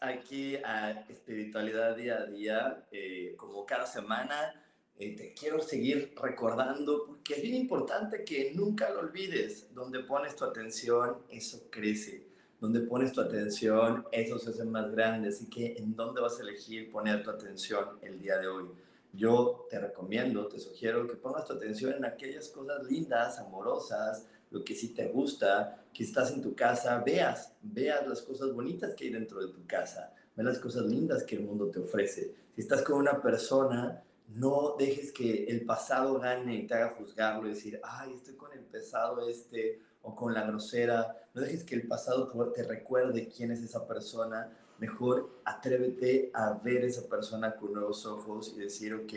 Aquí a Espiritualidad Día a Día, eh, como cada semana. Eh, te quiero seguir recordando porque es bien importante que nunca lo olvides. Donde pones tu atención, eso crece. Donde pones tu atención, eso se hace más grande. Así que, ¿en dónde vas a elegir poner tu atención el día de hoy? Yo te recomiendo, te sugiero que pongas tu atención en aquellas cosas lindas, amorosas, lo que sí te gusta, que estás en tu casa, veas, veas las cosas bonitas que hay dentro de tu casa, ve las cosas lindas que el mundo te ofrece. Si estás con una persona, no dejes que el pasado gane y te haga juzgarlo y decir, ay, estoy con el pesado este o con la grosera. No dejes que el pasado te recuerde quién es esa persona. Mejor atrévete a ver esa persona con nuevos ojos y decir, ok,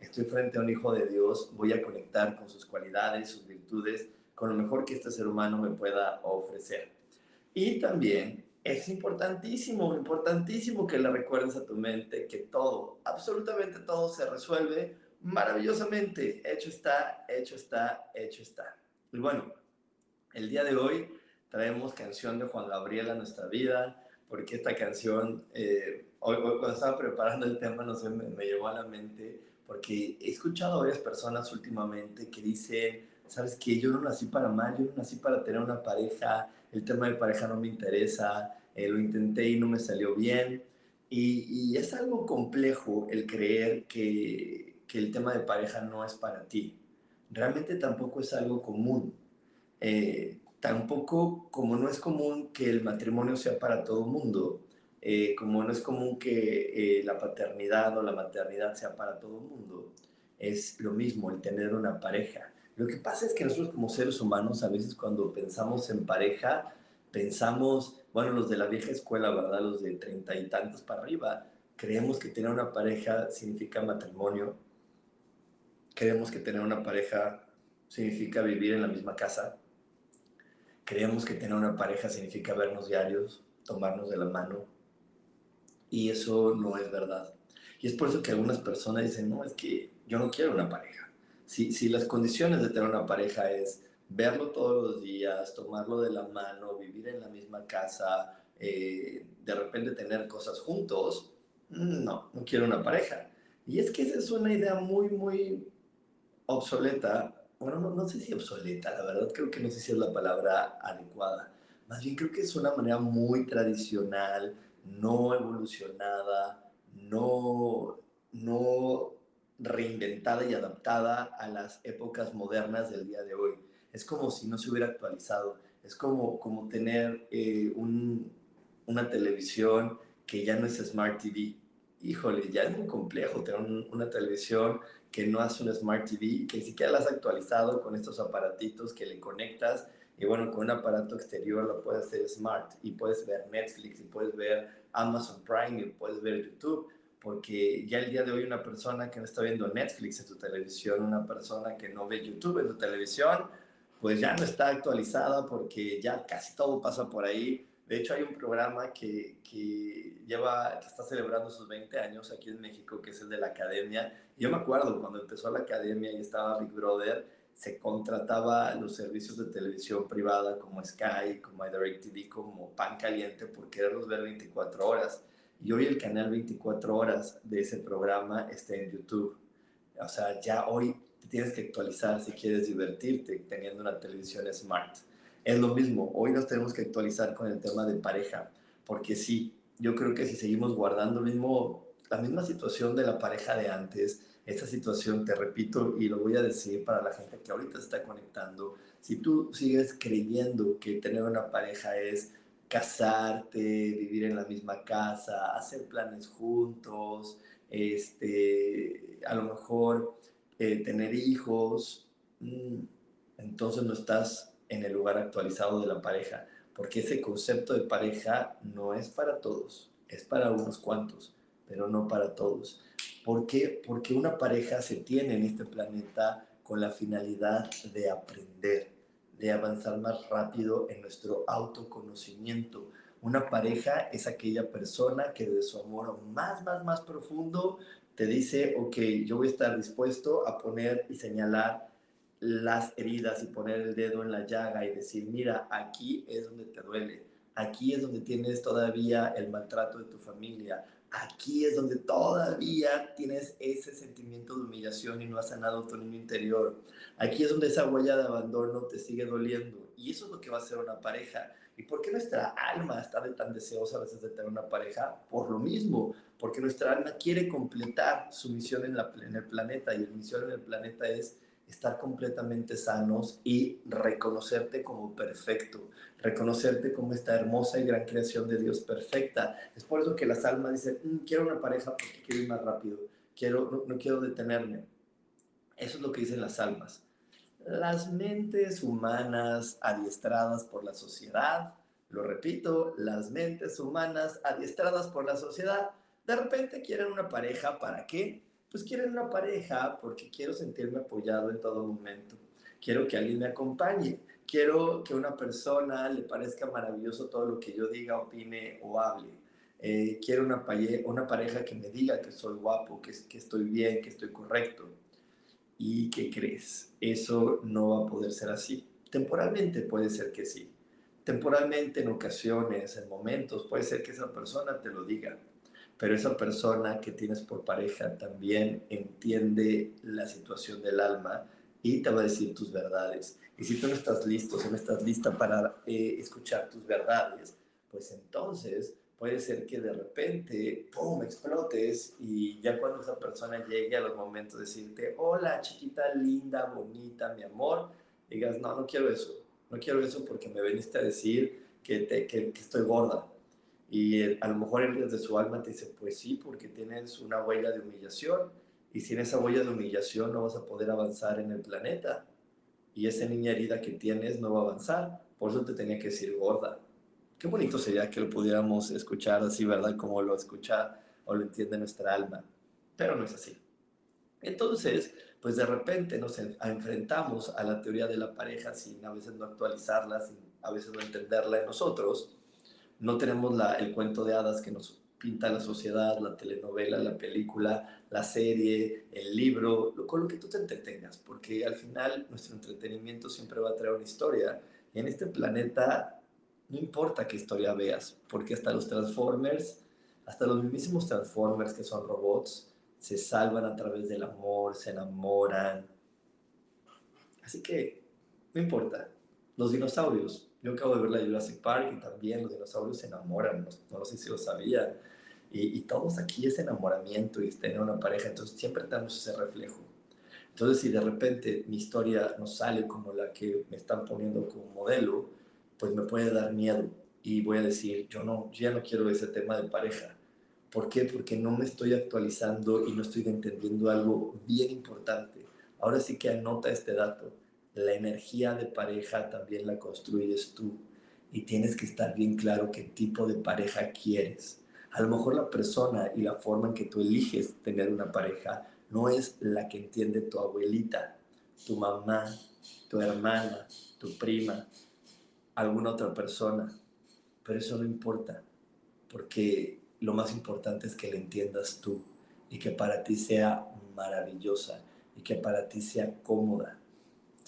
estoy frente a un hijo de Dios, voy a conectar con sus cualidades, sus virtudes con lo mejor que este ser humano me pueda ofrecer. Y también es importantísimo, importantísimo que le recuerdes a tu mente que todo, absolutamente todo se resuelve maravillosamente. Hecho está, hecho está, hecho está. Y bueno, el día de hoy traemos canción de Juan Gabriel a nuestra vida, porque esta canción, eh, hoy, cuando estaba preparando el tema, no sé, me, me llevó a la mente, porque he escuchado a varias personas últimamente que dicen, ¿sabes qué? Yo no nací para mal, yo no nací para tener una pareja, el tema de pareja no me interesa, eh, lo intenté y no me salió bien. Y, es algo complejo el creer que, que, el tema de pareja no es para ti. Realmente tampoco es algo común. Eh, tampoco como no es común que el matrimonio sea para todo mundo, eh, como no es común que la paternidad o la maternidad sea para todo mundo, es lo mismo el tener una pareja. Lo que pasa es que nosotros como seres humanos, a veces cuando pensamos en pareja, pensamos, bueno, los de la vieja escuela, ¿verdad? Los de treinta y tantos para arriba, creemos que tener una pareja significa matrimonio, creemos que tener una pareja significa vivir en la misma casa, creemos que tener una pareja significa vernos diarios, tomarnos de la mano, y eso no es verdad. Y es por eso que algunas personas dicen, no, es que yo no quiero una pareja si, las condiciones de tener una pareja es verlo todos los días, tomarlo de la mano, vivir en la misma casa, eh, de repente tener cosas juntos, mm, no, no quiero una pareja. Y es que esa es una idea muy, muy obsoleta. Bueno, no, no sé si obsoleta, la verdad creo que no sé si es la palabra adecuada. Más bien creo que es una manera muy tradicional, no evolucionada, no, no reinventada y adaptada a las épocas modernas del día de hoy. Es como si no se hubiera actualizado. Es como, como tener eh, una televisión que ya no es Smart TV. Híjole, ya es muy complejo tener una televisión que no hace un Smart TV, que ni siquiera la has actualizado con estos aparatitos que le conectas. Y bueno, con un aparato exterior lo puedes hacer smart y puedes ver Netflix y puedes ver Amazon Prime y puedes ver YouTube porque ya el día de hoy una persona que no está viendo Netflix en su televisión, una persona que no ve YouTube en su televisión, pues ya no está actualizada porque ya casi todo pasa por ahí. De hecho, hay un programa que, que, lleva, que está celebrando sus 20 años aquí en México, que es el de la Academia. Yo me acuerdo cuando empezó la Academia y estaba Big Brother, se contrataba los servicios de televisión privada como Sky, como DirecTV, como Pan Caliente por quererlos ver 24 horas. Y hoy el canal 24 horas de ese programa está en YouTube. O sea, ya hoy te tienes que actualizar si quieres divertirte teniendo una televisión smart. Es lo mismo, hoy nos tenemos que actualizar con el tema de pareja, porque sí, yo creo que si seguimos guardando la misma situación de la pareja de antes, esta situación, te repito, y lo voy a decir para la gente que ahorita se está conectando, si tú sigues creyendo que tener una pareja es casarte, vivir en la misma casa, hacer planes juntos, este, a lo mejor eh, tener hijos, mm, entonces no estás en el lugar actualizado de la pareja, porque ese concepto de pareja no es para todos, es para unos cuantos, pero no para todos. ¿Por qué? Porque una pareja se tiene en este planeta con la finalidad de aprender, de avanzar más rápido en nuestro autoconocimiento. Una pareja es aquella persona que de su amor más, más, más profundo te dice, ok, yo voy a estar dispuesto a poner y señalar las heridas y poner el dedo en la llaga y decir, mira, aquí es donde te duele, aquí es donde tienes todavía el maltrato de tu familia, aquí es donde todavía tienes ese sentimiento de humillación y no has sanado tu niño interior, aquí es donde esa huella de abandono te sigue doliendo y eso es lo que va a ser una pareja. ¿Y por qué nuestra alma está tan deseosa a veces de tener una pareja? Por lo mismo, porque nuestra alma quiere completar su misión en, la, en el planeta y la misión en el planeta es estar completamente sanos y reconocerte como perfecto, reconocerte como esta hermosa y gran creación de Dios perfecta. Es por eso que las almas dicen, mm, quiero una pareja porque quiero ir más rápido, quiero, no, quiero detenerme. Eso es lo que dicen las almas. Las mentes humanas adiestradas por la sociedad, lo repito, las mentes humanas adiestradas por la sociedad, de repente quieren una pareja, ¿para qué? pues quiero una pareja porque quiero sentirme apoyado en todo momento. Quiero que alguien me acompañe. Quiero que una persona le parezca maravilloso todo lo que yo diga, opine o hable. Eh, quiero una, una pareja que me diga que soy guapo, que, que estoy bien, que estoy correcto. ¿Y qué crees? Eso no va a poder ser así. Temporalmente puede ser que sí. Temporalmente, en ocasiones, en momentos, puede ser que esa persona te lo diga pero esa persona que tienes por pareja también entiende la situación del alma y te va a decir tus verdades. Y si tú no estás listo, si no estás lista para eh, escuchar tus verdades, pues entonces puede ser que de repente, ¡pum!, explotes y ya cuando esa persona llegue a los momentos de decirte, hola, chiquita, linda, bonita, mi amor, digas, no, no quiero eso, no quiero eso porque me veniste a decir que, te, que, que estoy gorda, y a lo mejor él desde su alma te dice, pues sí, porque tienes una huella de humillación. Y sin esa huella de humillación no vas a poder avanzar en el planeta. Y esa niña herida que tienes no va a avanzar. Por eso te tenía que decir gorda. Qué bonito sería que lo pudiéramos escuchar así, ¿verdad? Como lo escucha o lo entiende nuestra alma. Pero no es así. Entonces, pues de repente nos enfrentamos a la teoría de la pareja sin a veces no actualizarla, sin a veces no entenderla en nosotros no tenemos la, el cuento de hadas que nos pinta la sociedad, la telenovela, la película, la serie, el libro, con lo que tú te entretengas, porque al final nuestro entretenimiento siempre va a traer una historia. Y en este planeta no importa qué historia veas, porque hasta los Transformers, hasta los mismísimos Transformers que son robots, se salvan a través del amor, se enamoran. Así que no importa. Los dinosaurios, yo acabo de ver la Jurassic Park y también los dinosaurios se enamoran, no, sé si lo sabían. Y, todos aquí es enamoramiento y es tener una pareja, entonces siempre tenemos ese reflejo. Entonces, si de repente mi historia no sale como la que me están poniendo como modelo, pues me puede dar miedo y voy a decir, yo no, ya no quiero ese tema de pareja. ¿Por qué? Porque no me estoy actualizando y no estoy entendiendo algo bien importante. Ahora sí que anota este dato la energía de pareja también la construyes tú y tienes que estar bien claro qué tipo de pareja quieres. A lo mejor la persona y la forma en que tú eliges tener una pareja no es la que entiende tu abuelita, tu mamá, tu hermana, tu prima, alguna otra persona. Pero eso no importa, porque lo más importante es que la entiendas tú y que para ti sea maravillosa y que para ti sea cómoda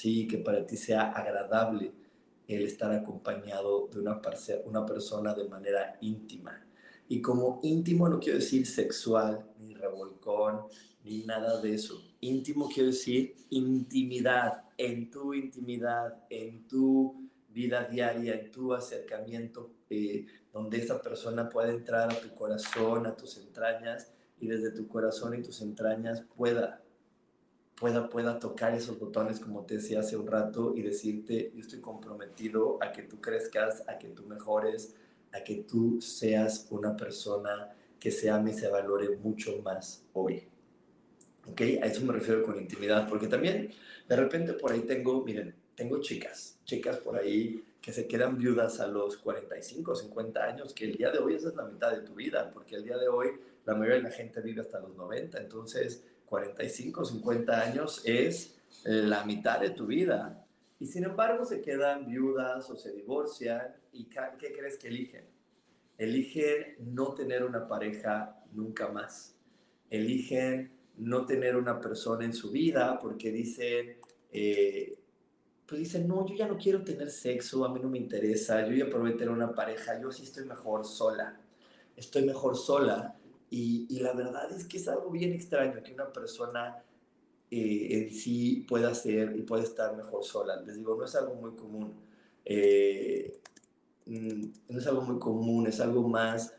¿sí? que para ti sea agradable el estar acompañado de una, una persona de manera íntima. Y como íntimo no quiero decir sexual, ni revolcón, ni nada de eso. Íntimo quiero decir intimidad, en tu intimidad, en tu vida diaria, en tu acercamiento, eh, donde esa persona pueda entrar a tu corazón, a tus entrañas y desde tu corazón y tus entrañas pueda, pueda, pueda tocar esos botones como te decía hace un rato y decirte, yo estoy comprometido a que tú crezcas, a que tú mejores, a que tú seas una persona que se ame y se valore mucho más hoy. ¿Ok? A eso me refiero con intimidad, porque también de repente por ahí tengo, miren, tengo chicas, chicas por ahí que se quedan viudas a los 45, 50 años, que el día de hoy esa es la mitad de tu vida, porque el día de hoy la mayoría de la gente vive hasta los 90, entonces 45, 50 años es la mitad de tu vida. Y sin embargo se quedan viudas o se divorcian y ¿qué crees que eligen? Eligen no tener una pareja nunca más. Eligen no tener una persona en su vida porque dicen, eh, pues dicen, no, yo ya no quiero tener sexo, a mí no me interesa, yo ya probé tener una pareja, yo sí estoy mejor sola, estoy mejor sola. Y, y la verdad es que es algo bien extraño que una persona eh, en sí pueda ser y pueda estar mejor sola. Les digo, no es algo muy común. Eh, mm, no es algo muy común, es algo más,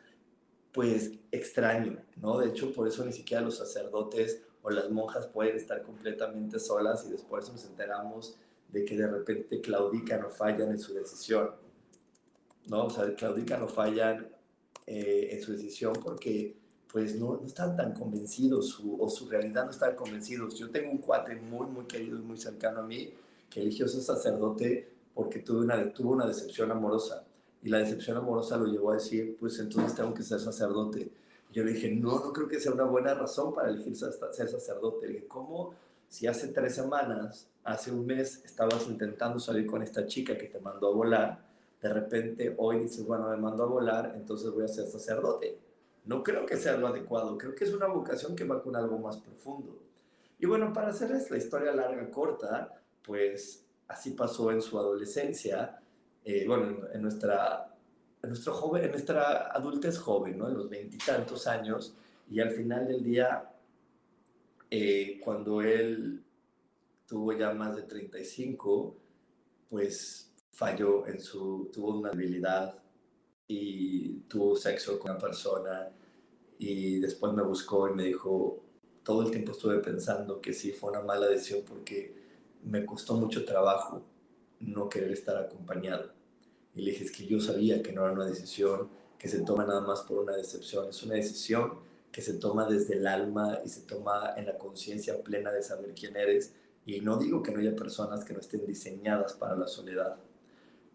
pues, extraño, ¿no? De hecho, por eso ni siquiera los sacerdotes o las monjas pueden estar completamente solas y después nos enteramos de que de repente claudican o fallan en su decisión. ¿no? O sea, claudican o fallan eh, en su decisión porque pues no, no están tan convencidos o su realidad no están convencidos. Yo tengo un cuate muy, muy querido y muy cercano a mí que eligió ser sacerdote porque tuvo una, tuvo una decepción amorosa. Y la decepción amorosa lo llevó a decir, pues entonces tengo que ser sacerdote. Yo le dije, no, no creo que sea una buena razón para elegir ser sacerdote. Le dije, ¿cómo si hace tres semanas hace un mes estabas intentando salir con esta chica que te mandó a volar, de repente hoy dices, bueno, me mandó a volar, entonces voy a ser sacerdote. No creo que sea lo adecuado, creo que es una vocación que va con algo más profundo. Y bueno, para hacerles la historia larga, corta, pues así pasó en su adolescencia, eh, bueno, en, nuestra, nuestro joven, en nuestra adultez joven, ¿no? En los veintitantos años, y al final del día, eh, cuando él tuvo ya más de 35, pues falló en su, tuvo una y tuvo sexo con una persona y después me buscó y me dijo, todo el tiempo estuve pensando que sí fue una mala decisión porque me costó mucho trabajo no querer estar acompañado. Y le dije, es que yo sabía que no era una decisión que se toma nada más por una decepción, es una decisión que se toma desde el alma y se toma en la conciencia plena de saber quién eres y no digo que no haya personas que no estén diseñadas para la soledad,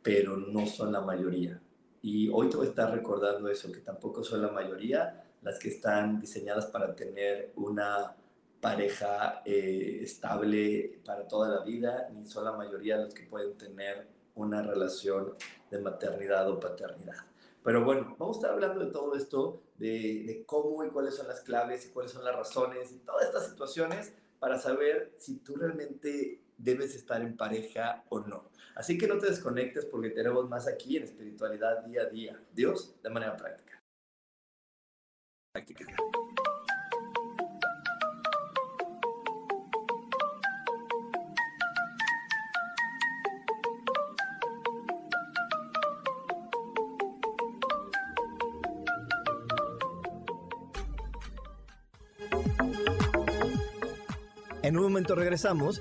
pero no son la mayoría. Y hoy te voy a estar recordando eso, que tampoco son la mayoría las que están diseñadas para tener una pareja eh, estable para toda la vida, ni son la mayoría los que pueden tener una relación de maternidad o paternidad. Pero bueno, vamos a estar hablando de todo esto, de, de cómo y cuáles son las claves y cuáles son las razones y todas estas situaciones para saber si tú realmente debes estar en pareja o no. Así que no te desconectes porque tenemos más aquí en espiritualidad día a día. Dios de manera práctica. Práctica. En un momento regresamos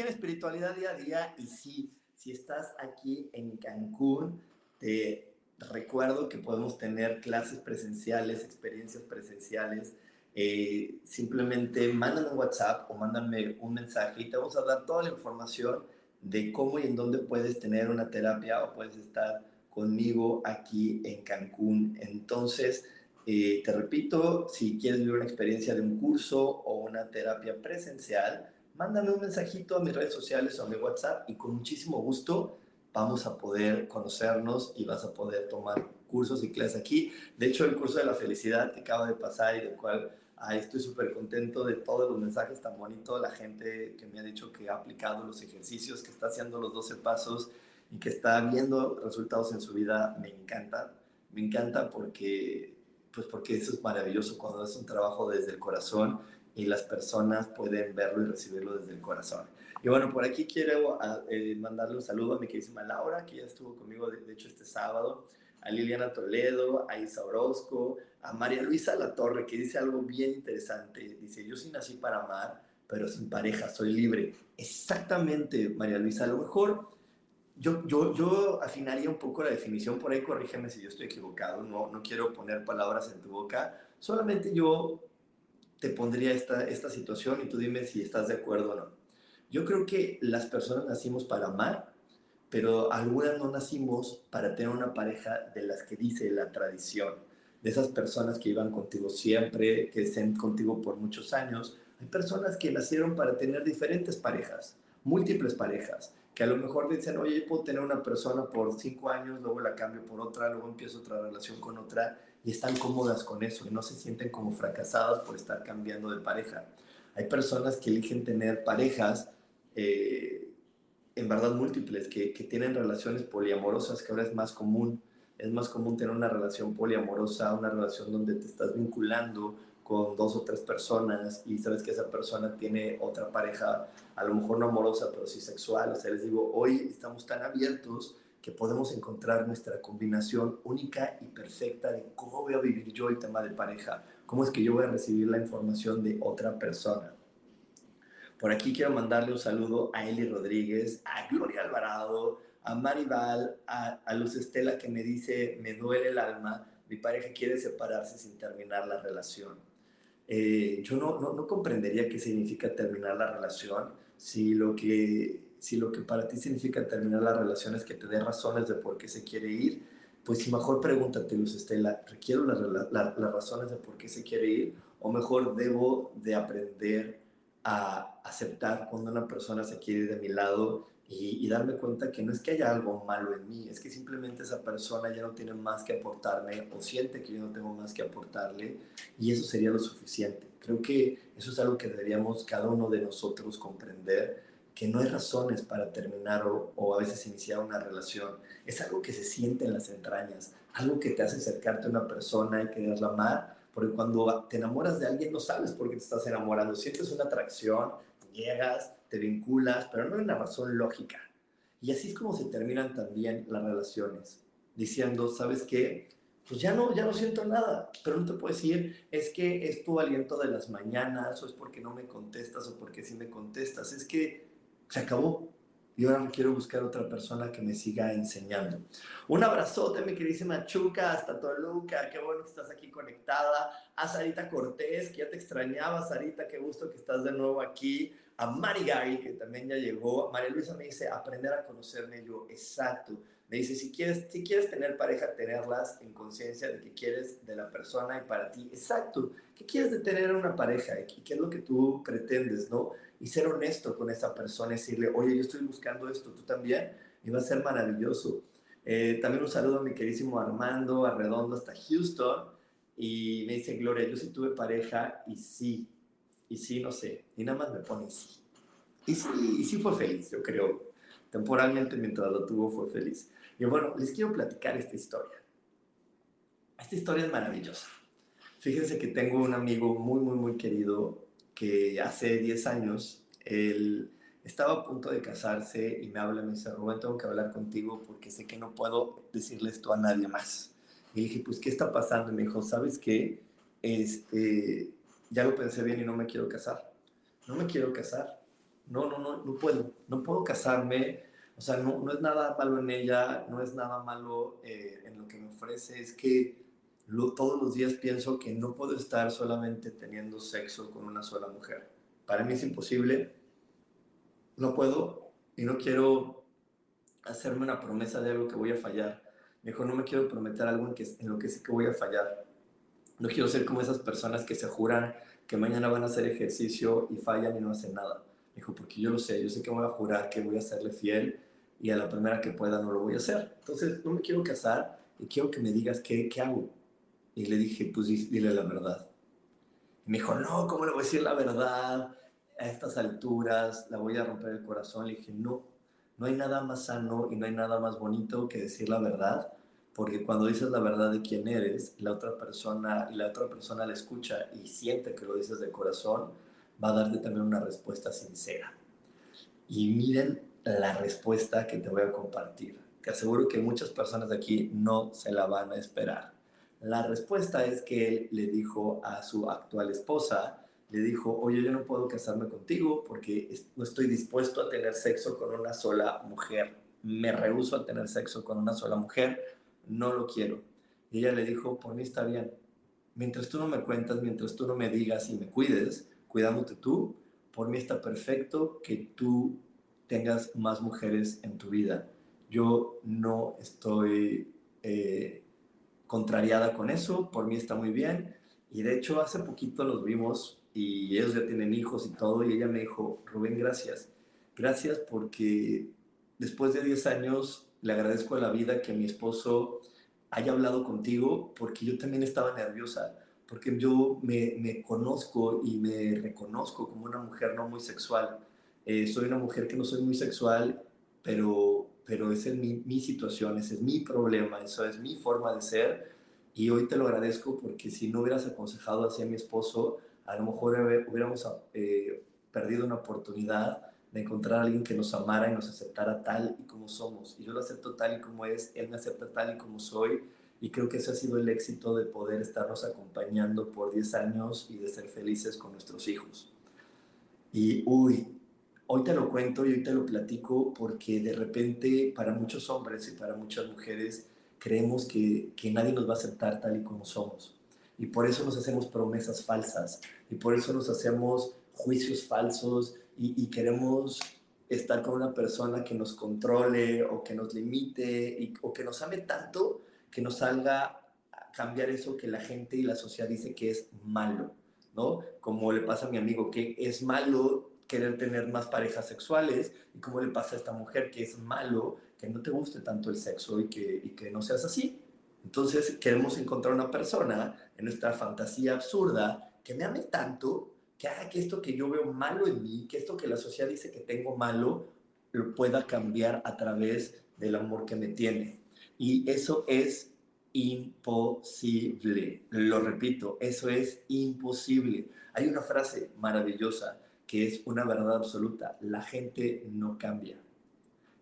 En espiritualidad día a día y sí, si estás aquí en Cancún, te recuerdo que podemos tener clases presenciales, experiencias presenciales. Eh, simplemente mándame un WhatsApp o mándame un mensaje y te vamos a dar toda la información de cómo y en dónde puedes tener una terapia o puedes estar conmigo aquí en Cancún. Entonces, eh, te repito, si quieres vivir una experiencia de un curso o una terapia presencial, mándame un mensajito a mis redes sociales o a mi WhatsApp y con muchísimo gusto vamos a poder conocernos y vas a poder tomar cursos y clases aquí. De hecho, el curso de la felicidad que acaba de pasar y del cual estoy súper contento de todos los mensajes tan bonitos, la gente que me ha dicho que ha aplicado los ejercicios, que está haciendo los 12 pasos y que está viendo resultados en su vida, me encanta. Me encanta porque, pues porque eso es maravilloso cuando es un trabajo desde el corazón y las personas pueden verlo y recibirlo desde el corazón. Y bueno, por aquí quiero ah, eh, mandarle un saludo a mi queridísima Laura, que ya estuvo conmigo, de, hecho, este sábado, a Liliana Toledo, a Isa Orozco, a María Luisa La Torre, que dice algo bien interesante. Dice, yo sí nací para amar, pero sin pareja, soy libre. Exactamente, María Luisa, a lo mejor yo, yo, yo afinaría un poco la definición, por ahí corrígeme si yo estoy equivocado, no, no quiero poner palabras en tu boca, solamente yo te pondría esta, esta situación y tú dime si estás de acuerdo o no. Yo creo que las personas nacimos para amar, pero algunas no nacimos para tener una pareja de las que dice la tradición, de esas personas que iban contigo siempre, que estén contigo por muchos años. Hay personas que nacieron para tener diferentes parejas, múltiples parejas, que a lo mejor dicen, oye, puedo tener una persona por cinco años, luego la cambio por otra, luego empiezo otra relación con otra, y están cómodas con eso y no se sienten como fracasadas por estar cambiando de pareja. Hay personas que eligen tener parejas eh, en verdad múltiples, que, que, tienen relaciones poliamorosas, que ahora es más común. Es más común tener una relación poliamorosa, una relación donde te estás vinculando con dos o tres personas y sabes que esa persona tiene otra pareja, a lo mejor no amorosa, pero sí sexual. O sea, les digo, hoy estamos tan abiertos que podemos encontrar nuestra combinación única y perfecta de cómo voy a vivir yo el tema de pareja, cómo es que yo voy a recibir la información de otra persona. Por aquí quiero mandarle un saludo a Eli Rodríguez, a Gloria Alvarado, a Maribal, a, a Luz Estela que me dice, me duele el alma, mi pareja quiere separarse sin terminar la relación. Eh, yo no, no, no comprendería qué significa terminar la relación si lo que si lo que para ti significa terminar la relación es que te dé razones de por qué se quiere ir, pues si mejor pregúntate, Luz Estela, ¿requiero las razones de por qué se quiere ir? O mejor debo de aprender a aceptar cuando una persona se quiere ir de mi lado y, y, darme cuenta que no es que haya algo malo en mí, es que simplemente esa persona ya no tiene más que aportarme o siente que yo no tengo más que aportarle y eso sería lo suficiente. Creo que eso es algo que deberíamos cada uno de nosotros comprender que no hay razones para terminar o, a veces iniciar una relación. Es algo que se siente en las entrañas, algo que te hace acercarte a una persona y quererla amar, porque cuando te enamoras de alguien no sabes por qué te estás enamorando, sientes una atracción, llegas, te vinculas, pero no hay una razón lógica. Y así es como se terminan también las relaciones, diciendo, ¿sabes qué? Pues ya no, ya no siento nada, pero no te puedo decir, es que es tu aliento de las mañanas, o es porque no me contestas, o porque sí me contestas, es que se acabó. Y ahora quiero buscar otra persona que me siga enseñando. Un abrazote, mi queridísima Chuca, hasta Toluca. Qué bueno que estás aquí conectada. A Sarita Cortés, que ya te extrañaba, Sarita. Qué gusto que estás de nuevo aquí. A Mari Gary, que también ya llegó. María Luisa me dice, aprender a conocerme yo. Exacto. Me dice, si quieres, si quieres tener pareja, tenerlas en conciencia de que quieres de la persona y para ti. Exacto. ¿Qué quieres de tener una pareja? ¿Y qué es lo que tú pretendes, no? y ser honesto con esa persona y decirle, oye, yo estoy buscando esto, tú también, y va a ser maravilloso. Eh, también un saludo a mi queridísimo Armando Arredondo hasta Houston, y me dice, Gloria, yo sí tuve pareja y sí, y sí, no sé, y nada más me pone sí. Y sí, y sí fue feliz, yo creo. Temporalmente mientras lo tuvo fue feliz. Y bueno, les quiero platicar esta historia. Esta historia es maravillosa. Fíjense que tengo un amigo muy, muy, muy querido que hace 10 años él estaba a punto de casarse y me habla, me dice, Rubén, tengo que hablar contigo porque sé que no puedo decirle esto a nadie más. Y dije, pues, ¿qué está pasando? Y me dijo, ¿sabes qué? Este, ya lo pensé bien y no me quiero casar. No me quiero casar. No, no, no, no puedo. No puedo casarme. O sea, no, no es nada malo en ella, no es nada malo eh, en lo que me ofrece. Es que todos los días pienso que no puedo estar solamente teniendo sexo con una sola mujer. Para mí es imposible. No puedo y no quiero hacerme una promesa de algo que voy a fallar. Mejor no me quiero prometer algo en, que, en lo que sí que voy a fallar. No quiero ser como esas personas que se juran que mañana van a hacer ejercicio y fallan y no hacen nada. Dijo, porque yo lo sé, yo sé que voy a jurar que voy a serle fiel y a la primera que pueda no lo voy a hacer. Entonces, no me quiero casar y quiero que me digas qué, qué hago. Y le dije, pues dile la verdad. Y me dijo, no, ¿cómo le voy a decir la verdad? A estas alturas, la voy a romper el corazón. Le dije, no, no hay nada más sano y no hay nada más bonito que decir la verdad porque cuando dices la verdad de quién eres, la otra persona y la otra persona la escucha y siente que lo dices de corazón, va a darte también una respuesta sincera. Y miren la respuesta que te voy a compartir. Te aseguro que muchas personas de aquí no se la van a esperar. La respuesta es que él le dijo a su actual esposa, le dijo, oye, yo no puedo casarme contigo porque no estoy dispuesto a tener sexo con una sola mujer. Me rehuso a tener sexo con una sola mujer no lo quiero. Y ella le dijo, por mí está bien. Mientras tú no me cuentas, mientras tú no me digas y me cuides, cuidándote tú, por mí está perfecto que tú tengas más mujeres en tu vida. Yo no estoy eh, contrariada con eso, por mí está muy bien. Y de hecho hace poquito los vimos y ellos ya tienen hijos y todo, y ella me dijo, Rubén, gracias. Gracias porque después de 10 años le agradezco a la vida que mi esposo haya hablado contigo porque yo también estaba nerviosa, porque yo me, conozco y me reconozco como una mujer no muy sexual. Eh, soy una mujer que no soy muy sexual, pero, pero esa es mi, mi situación, ese es mi problema, eso es mi forma de ser. Y hoy te lo agradezco porque si no hubieras aconsejado así a mi esposo, a lo mejor hubiéramos eh, perdido una oportunidad de encontrar a alguien que nos amara y nos aceptara tal y como somos. Y yo lo acepto tal y como es, él me acepta tal y como soy. Y creo que ese ha sido el éxito de poder estarnos acompañando por 10 años y de ser felices con nuestros hijos. Y uy, hoy te lo cuento y hoy te lo platico porque de repente para muchos hombres y para muchas mujeres creemos que, que nadie nos va a aceptar tal y como somos. Y por eso nos hacemos promesas falsas y por eso nos hacemos juicios falsos y, queremos estar con una persona que nos controle o que nos limite y, o que nos ame tanto que nos salga a cambiar eso que la gente y la sociedad dice que es malo, ¿no? Como le pasa a mi amigo que es malo querer tener más parejas sexuales y como le pasa a esta mujer que es malo que no te guste tanto el sexo y que, y que no seas así. Entonces queremos encontrar una persona en nuestra fantasía absurda que me ame tanto que haga que esto que yo veo malo en mí, que esto que la sociedad dice que tengo malo, lo pueda cambiar a través del amor que me tiene. Y eso es imposible. Lo repito, eso es imposible. Hay una frase maravillosa que es una verdad absoluta. La gente no cambia.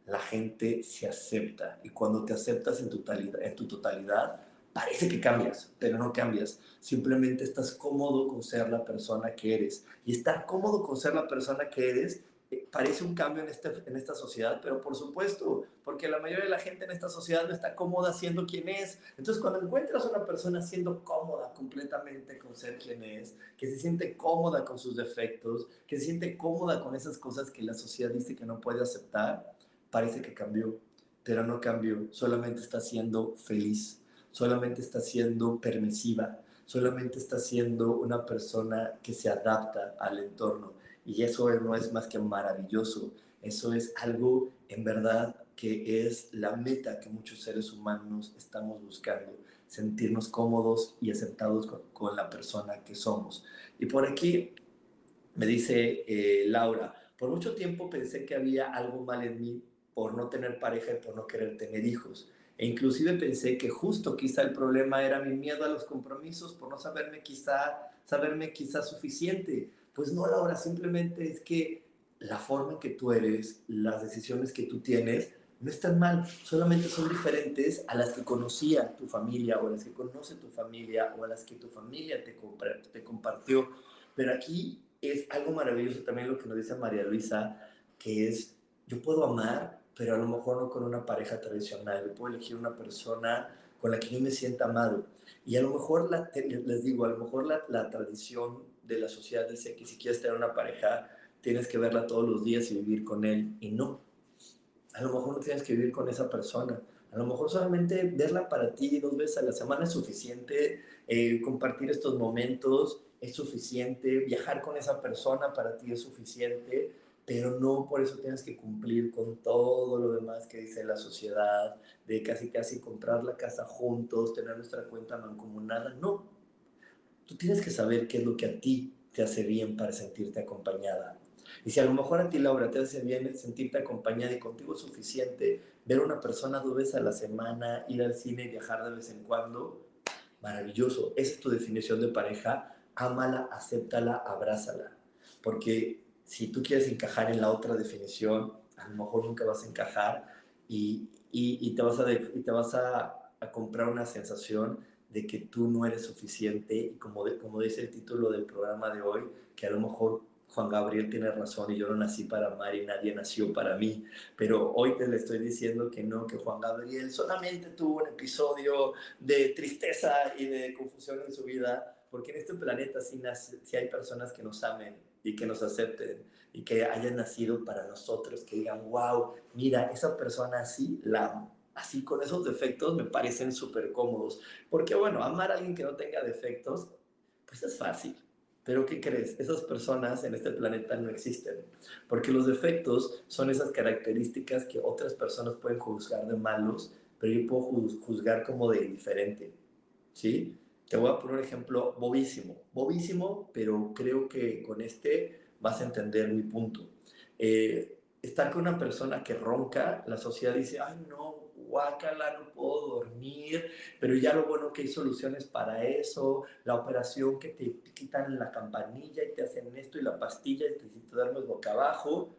La gente se acepta. Y cuando te aceptas en tu totalidad, en tu totalidad parece que cambias, pero no cambias. Simplemente estás cómodo con ser la persona que eres. Y estar cómodo con ser la persona que eres eh, parece un cambio en, este, en esta sociedad, pero por supuesto, porque la mayoría de la gente en esta sociedad no está cómoda siendo quien es. Entonces, cuando encuentras a una persona siendo cómoda completamente con ser quien es, que se siente cómoda con sus defectos, que se siente cómoda con esas cosas que la sociedad dice que no puede aceptar, parece que cambió, pero no cambió, solamente está siendo feliz solamente está siendo permisiva, solamente está siendo una persona que se adapta al entorno. Y eso no es más que maravilloso. Eso es algo en verdad que es la meta que muchos seres humanos estamos buscando, sentirnos cómodos y aceptados con, la persona que somos. Y por aquí me dice eh, Laura, por mucho tiempo pensé que había algo mal en mí por no tener pareja y por no querer tener hijos. E inclusive pensé que justo quizá el problema era mi miedo a los compromisos por no saberme quizá, saberme quizá suficiente. Pues no, Laura, simplemente es que la forma en que tú eres, las decisiones que tú tienes, no están mal, solamente son diferentes a las que conocía tu familia o a las que conoce tu familia o a las que tu familia te, te compartió. Pero aquí es algo maravilloso también lo que nos dice María Luisa, que es, yo puedo amar, pero a lo mejor no con una pareja tradicional, yo puedo elegir una persona con la que yo me sienta amado. Y a lo mejor, la, les digo, a lo mejor la, tradición de la sociedad dice que si quieres tener una pareja, tienes que verla todos los días y vivir con él. Y no, a lo mejor no tienes que vivir con esa persona. A lo mejor solamente verla para ti dos veces a la semana es suficiente, eh, compartir estos momentos es suficiente, viajar con esa persona para ti es suficiente, pero no por eso tienes que cumplir con todo lo demás que dice la sociedad, de casi casi comprar la casa juntos, tener nuestra cuenta mancomunada. No, tú tienes que saber qué es lo que a ti te hace bien para sentirte acompañada. Y si a lo mejor a ti, Laura, te hace bien sentirte acompañada y contigo suficiente ver a una persona dos veces a la semana, ir al cine y viajar de vez en cuando, maravilloso. Esa es tu definición de pareja. Ámala, acéptala, abrázala. Porque si tú quieres encajar en la otra definición, a lo mejor nunca vas a encajar y, y, te vas, a, y te vas a, comprar una sensación de que tú no eres suficiente y como, como dice el título del programa de hoy, que a lo mejor Juan Gabriel tiene razón y yo no nací para amar y nadie nació para mí. Pero hoy te le estoy diciendo que no, que Juan Gabriel solamente tuvo un episodio de tristeza y de confusión en su vida, porque en este planeta sí, sí hay personas que nos amen y que nos acepten y que hayan nacido para nosotros, que digan, wow, mira, esa persona así la amo. Así con esos defectos me parecen súper cómodos. Porque bueno, amar a alguien que no tenga defectos, pues es fácil pero ¿qué crees? Esas personas en este planeta no existen, porque los defectos son esas características que otras personas pueden juzgar de malos, pero yo puedo juzgar como de diferente, ¿sí? Te voy a poner un ejemplo bobísimo, bobísimo, pero creo que con este vas a entender mi punto. Eh, estar con una persona que ronca, la sociedad dice, ay no, guácala, no puedo dormir, pero ya lo bueno que hay soluciones para eso, la operación que te quitan la campanilla y te hacen esto y la pastilla y te, te duermes boca abajo,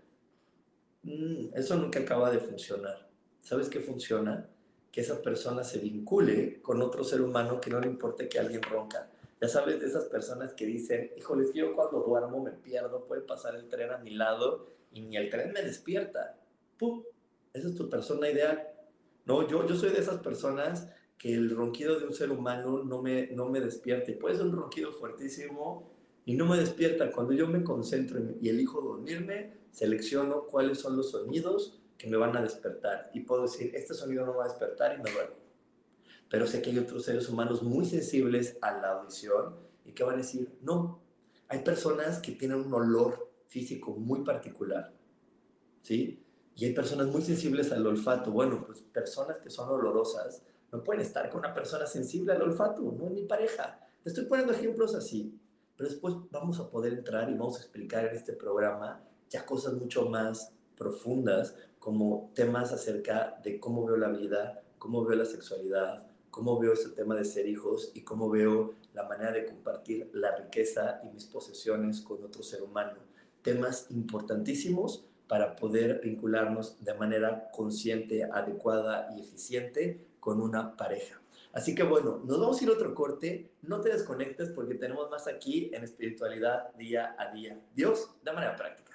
mm, eso nunca acaba de funcionar. ¿Sabes qué funciona? Que esa persona se vincule con otro ser humano que no le importe que alguien ronca. Ya sabes, de esas personas que dicen, híjole, yo cuando duermo me pierdo, puede pasar el tren a mi lado y ni el tren me despierta. ¡Pum! Esa es tu persona ideal. No, yo, yo soy de esas personas que el ronquido de un ser humano no me, no me despierta. Y puede ser un ronquido fuertísimo y no me despierta. Cuando yo me concentro y elijo dormirme, selecciono cuáles son los sonidos que me van a despertar. Y puedo decir, este sonido no va a despertar y me duermo. Pero sé que hay otros seres humanos muy sensibles a la audición y que van a decir, no. Hay personas que tienen un olor físico muy particular. ¿Sí? Y hay personas muy sensibles al olfato. Bueno, pues personas que son olorosas no pueden estar con una persona sensible al olfato, no es mi pareja. Te estoy poniendo ejemplos así, pero después vamos a poder entrar y vamos a explicar en este programa ya cosas mucho más profundas, como temas acerca de cómo veo la vida, cómo veo la sexualidad, cómo veo ese tema de ser hijos y cómo veo la manera de compartir la riqueza y mis posesiones con otro ser humano. Temas importantísimos para poder vincularnos de manera consciente, adecuada y eficiente con una pareja. Así que bueno, nos vamos a ir a otro corte. No te desconectes porque tenemos más aquí en espiritualidad día a día. Dios, de manera práctica.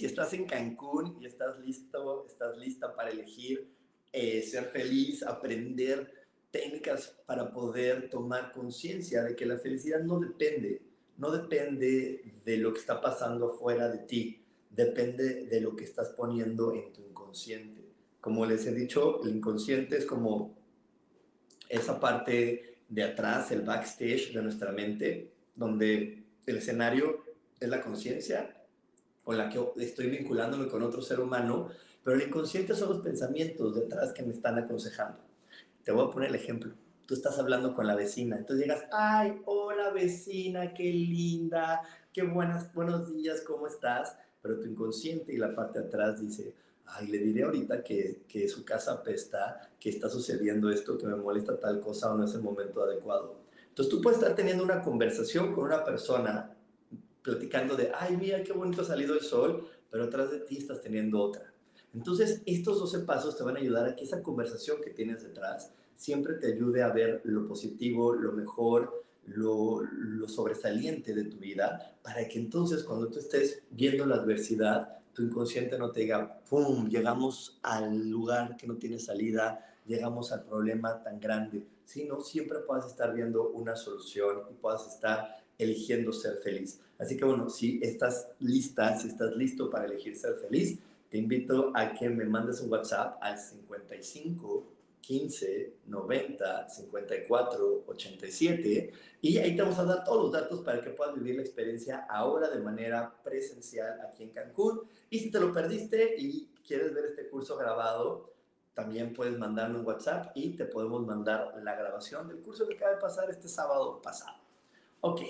Si estás en Cancún y estás listo, estás lista para elegir eh, ser feliz, aprender técnicas para poder tomar conciencia de que la felicidad no depende, no depende de lo que está pasando fuera de ti, depende de lo que estás poniendo en tu inconsciente. Como les he dicho, el inconsciente es como esa parte de atrás, el backstage de nuestra mente, donde el escenario es la conciencia con la que estoy vinculándome con otro ser humano, pero el inconsciente son los pensamientos detrás que me están aconsejando. Te voy a poner el ejemplo. Tú estás hablando con la vecina, entonces llegas, ay, hola vecina, qué linda, qué buenas, buenos días, ¿cómo estás? Pero tu inconsciente y la parte de atrás dice, ay, le diré ahorita que, que su casa apesta, que está sucediendo esto, que me molesta tal cosa o no es el momento adecuado. Entonces tú puedes estar teniendo una conversación con una persona platicando de, ay, mira qué bonito ha salido el sol, pero atrás de ti estás teniendo otra. Entonces, estos 12 pasos te van a ayudar a que esa conversación que tienes detrás siempre te ayude a ver lo positivo, lo mejor, lo, lo sobresaliente de tu vida, para que entonces cuando tú estés viendo la adversidad, tu inconsciente no te diga, ¡pum!, llegamos al lugar que no tiene salida, llegamos al problema tan grande, sino siempre puedas estar viendo una solución y puedas estar eligiendo ser feliz. Así que bueno, si estás lista, si estás listo para elegir ser feliz, te invito a que me mandes un WhatsApp al 55 15 90 54 87 y ahí te vamos a dar todos los datos para que puedas vivir la experiencia ahora de manera presencial aquí en Cancún. Y si te lo perdiste y quieres ver este curso grabado, también puedes mandarme un WhatsApp y te podemos mandar la grabación del curso que acaba de pasar este sábado pasado. Ok,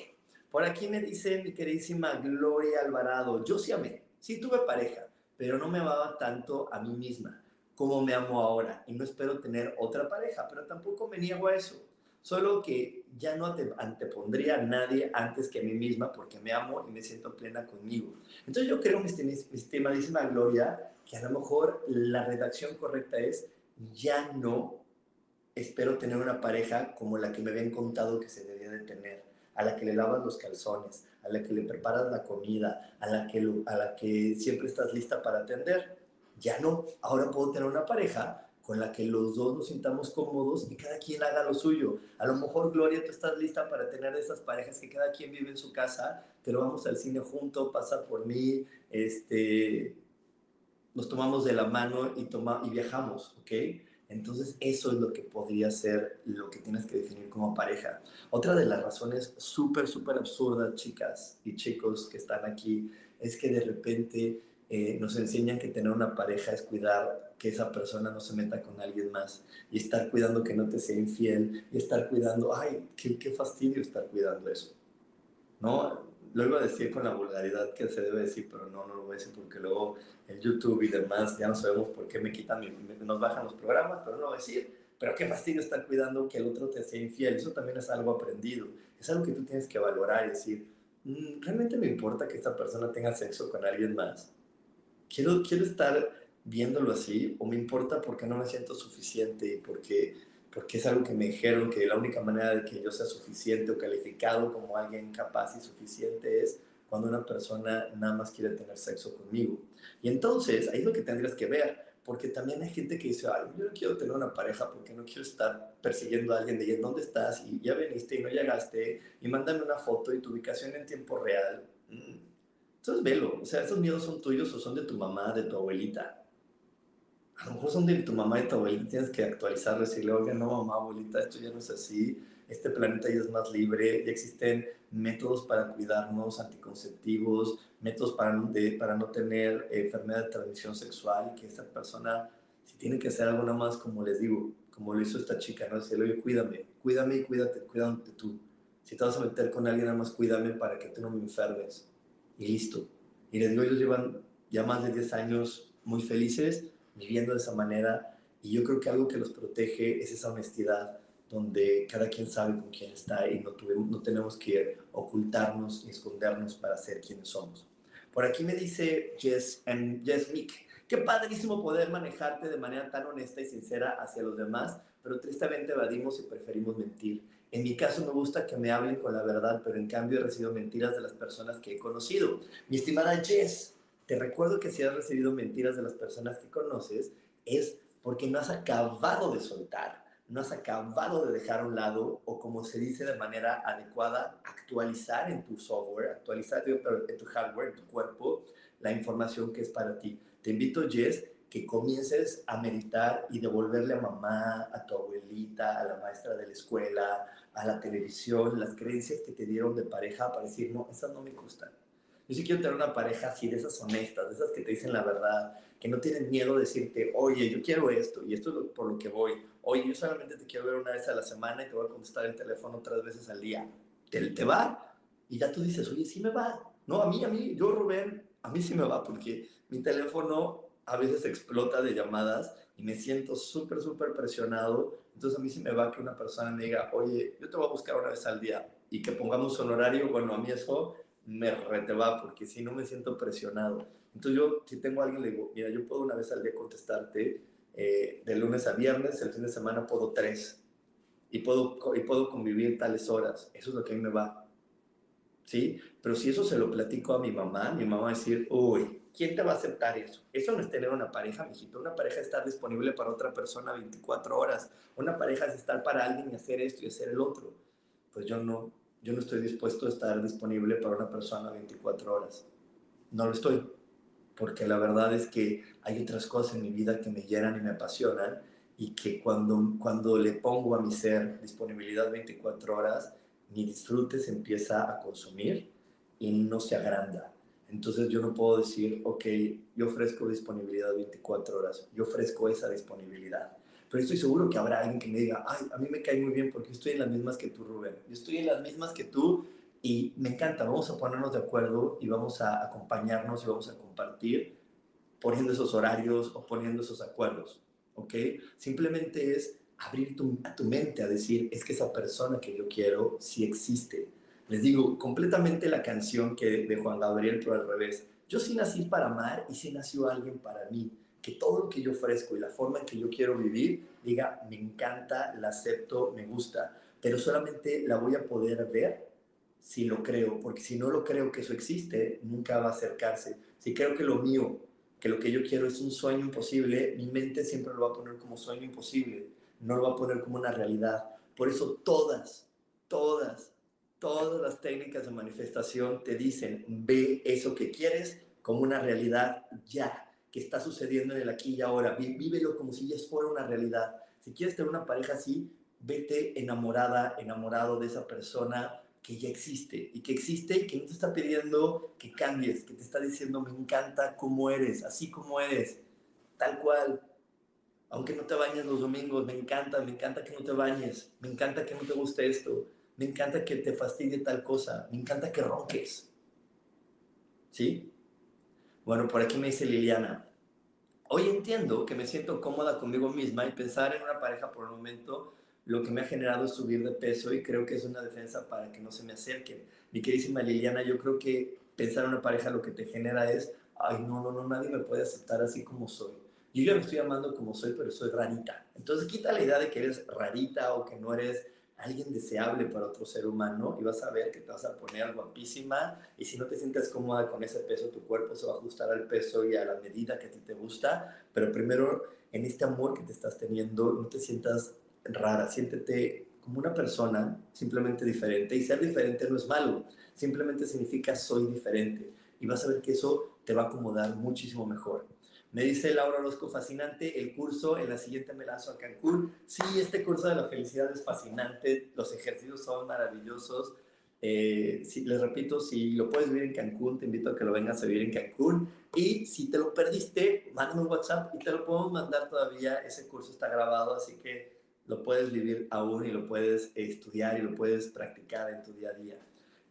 por aquí me dice mi queridísima Gloria Alvarado, yo sí amé, sí tuve pareja, pero no me amaba tanto a mí misma como me amo ahora y no espero tener otra pareja, pero tampoco me niego a eso. Solo que ya no antepondría a nadie antes que a mí misma porque me amo y me siento plena conmigo. Entonces yo creo, mi estimadísima Gloria, que a lo mejor la redacción correcta es, ya no espero tener una pareja como la que me habían contado que se debía de tener a la que le lavas los calzones, a la que le preparas la comida, a la que, a la que siempre estás lista para atender. Ya no, ahora puedo tener una pareja con la que los dos nos sintamos cómodos y cada quien haga lo suyo. A lo mejor, Gloria, tú estás lista para tener esas parejas que cada quien vive en su casa, pero vamos al cine junto, pasa por mí, este, nos tomamos de la mano y, toma, y viajamos, ¿ok? Entonces eso es lo que podría ser lo que tienes que definir como pareja. Otra de las razones súper, súper absurdas, chicas y chicos que están aquí, es que de repente eh, nos enseñan que tener una pareja es cuidar que esa persona no se meta con alguien más y estar cuidando que no te sea infiel y estar cuidando, ay, qué, qué fastidio estar cuidando eso. ¿No? Lo iba a decir con la vulgaridad que se debe decir, pero no, no lo voy a decir porque luego el YouTube y demás ya no sabemos por qué me quitan, nos bajan los programas, pero no lo voy a decir. Pero qué fastidio estar cuidando que el otro te sea infiel. Eso también es algo aprendido. Es algo que tú tienes que valorar y decir, mm, ¿realmente me importa que esta persona tenga sexo con alguien más? Quiero, quiero estar viéndolo así o me importa porque no me siento suficiente y porque, porque es algo que me dijeron que la única manera de que yo sea suficiente o calificado como alguien capaz y suficiente es cuando una persona nada más quiere tener sexo conmigo. Y entonces ahí es lo que tendrías que ver, porque también hay gente que dice, ay, yo no quiero tener una pareja porque no quiero estar persiguiendo a alguien de dónde estás y ya veniste y no llegaste y mándame una foto y tu ubicación en tiempo real. Mm. Entonces velo, o sea, esos miedos son tuyos o son de tu mamá, de tu abuelita. A lo mejor son de tu mamá y tu abuelita, tienes que actualizarles y decirle, oye, no, mamá, abuelita, esto ya no es así, este planeta ya es más libre, ya existen métodos para cuidarnos, anticonceptivos, métodos para, para no tener enfermedad de transmisión sexual, que esta persona, si tiene que hacer algo nada más, como les digo, como lo hizo esta chica, ¿no? Decirle, oye, cuídame, cuídame y cuídate, cuídate tú. Si te vas a meter con alguien, nada más cuídame para que tú no me enfermes. Y listo. Y les digo, ellos llevan ya más de 10 años muy felices, viviendo de esa manera, y yo creo que algo que los protege es esa honestidad, donde cada quien sabe con quién está y no, tuvimos, no tenemos que ocultarnos ni escondernos para ser quienes somos. Por aquí me dice Jess, um, Jess Mick, qué padrísimo poder manejarte de manera tan honesta y sincera hacia los demás, pero tristemente evadimos y preferimos mentir. En mi caso me gusta que me hablen con la verdad, pero en cambio he recibido mentiras de las personas que he conocido. Mi estimada Jess, te recuerdo que si has recibido mentiras de las personas que conoces, es porque no has acabado de soltar no has acabado de dejar a un lado o como se dice de manera adecuada, actualizar en tu software, actualizar en tu hardware, en tu cuerpo, la información que es para ti. Te invito, Jess, que comiences a meditar y devolverle a mamá, a tu abuelita, a la maestra de la escuela, a la televisión, las creencias que te dieron de pareja para decir, no, esas no me gustan. Yo sí quiero tener una pareja así, de esas honestas, de esas que te dicen la verdad, que no tienen miedo de decirte, oye, yo quiero esto y esto es por lo que voy oye, yo solamente te quiero ver una vez a la semana y te voy a contestar el teléfono tres veces al día. ¿Te, te va? Y ya tú dices, oye, sí me va. No, a mí, a mí, yo, Rubén, a mí sí me va porque mi teléfono a veces explota de llamadas y me siento súper, súper presionado. Entonces a mí sí me va que una persona me diga, oye, yo te voy a buscar una vez al día y que pongamos un horario. Bueno, a mí eso me rete va porque si no me siento presionado. Entonces yo, si tengo a alguien, le digo, mira, yo puedo una vez al día contestarte eh, de lunes a viernes, el fin de semana puedo tres y puedo, y puedo convivir tales horas. Eso es lo que a mí me va. ¿Sí? Pero si eso se lo platico a mi mamá, mi mamá va a decir, uy, ¿quién te va a aceptar eso? Eso no es tener una pareja, mijito. Una pareja es estar disponible para otra persona 24 horas. Una pareja es estar para alguien y hacer esto y hacer el otro. Pues yo no, yo no estoy dispuesto a estar disponible para una persona 24 horas. No lo estoy porque la verdad es que hay otras cosas en mi vida que me llenan y me apasionan y que cuando, cuando le pongo a mi ser disponibilidad 24 horas, mi disfrute se empieza a consumir y no se agranda. Entonces yo no puedo decir, ok, yo ofrezco disponibilidad 24 horas, yo ofrezco esa disponibilidad. Pero estoy seguro que habrá alguien que me diga, ay, a mí me cae muy bien porque estoy en las mismas que tú, Rubén. Yo estoy en las mismas que tú y me encanta, vamos a ponernos de acuerdo y vamos a acompañarnos y vamos a compartir poniendo esos horarios o poniendo esos acuerdos, ¿ok? Simplemente es abrir tu, a tu mente a decir, es que esa persona que yo quiero sí existe. Les digo, completamente la canción que de Juan Gabriel, pero al revés. Yo sí nací para amar y sí nació alguien para mí. Que todo lo que yo ofrezco y la forma en que yo quiero vivir, diga, me encanta, la acepto, me gusta, pero solamente la voy a poder ver si lo creo, porque si no lo creo que eso existe, nunca va a acercarse. Si creo que lo mío, que lo que yo quiero es un sueño imposible, mi mente siempre lo va a poner como sueño imposible, no lo va a poner como una realidad. Por eso todas, todas, todas las técnicas de manifestación te dicen, ve eso que quieres como una realidad ya, que está sucediendo en el aquí y ahora, vívelo como si ya fuera una realidad. Si quieres tener una pareja así, vete enamorada, enamorado de esa persona, que ya existe y que existe y que no te está pidiendo que cambies, que te está diciendo me encanta cómo eres, así como eres, tal cual. Aunque no te bañes los domingos, me encanta, me encanta que no te bañes, me encanta que no te guste esto, me encanta que te fastidie tal cosa, me encanta que ronques. ¿Sí? Bueno, por aquí me dice Liliana. Hoy entiendo que me siento cómoda conmigo misma y pensar en una pareja por el momento lo que me ha generado es subir de peso y creo que es una defensa para que no se me acerquen. Mi queridísima Liliana, yo creo que pensar en una pareja lo que te genera es, ay, no, no, no, nadie me puede aceptar así como soy. Yo ya me estoy amando como soy, pero soy rarita. Entonces quita la idea de que eres rarita o que no eres alguien deseable para otro ser humano y vas a ver que te vas a poner guapísima y si no te sientes cómoda con ese peso, tu cuerpo se va a ajustar al peso y a la medida que a ti te gusta, pero primero en este amor que te estás teniendo, no te sientas rara, siéntete como una persona simplemente diferente. Y ser diferente no es malo, simplemente significa soy diferente. Y vas a ver que eso te va a acomodar muchísimo mejor. Me dice Laura Orozco, fascinante el curso, en la siguiente me lanzo a Cancún. Sí, este curso de la felicidad es fascinante, los ejercicios son maravillosos. Eh, les repito, si lo puedes vivir en Cancún, te invito a que lo vengas a vivir en Cancún. Y si te lo perdiste, mándame un WhatsApp y te lo podemos mandar todavía. Ese curso está grabado, así que lo puedes vivir aún y lo puedes estudiar y lo puedes practicar en tu día a día.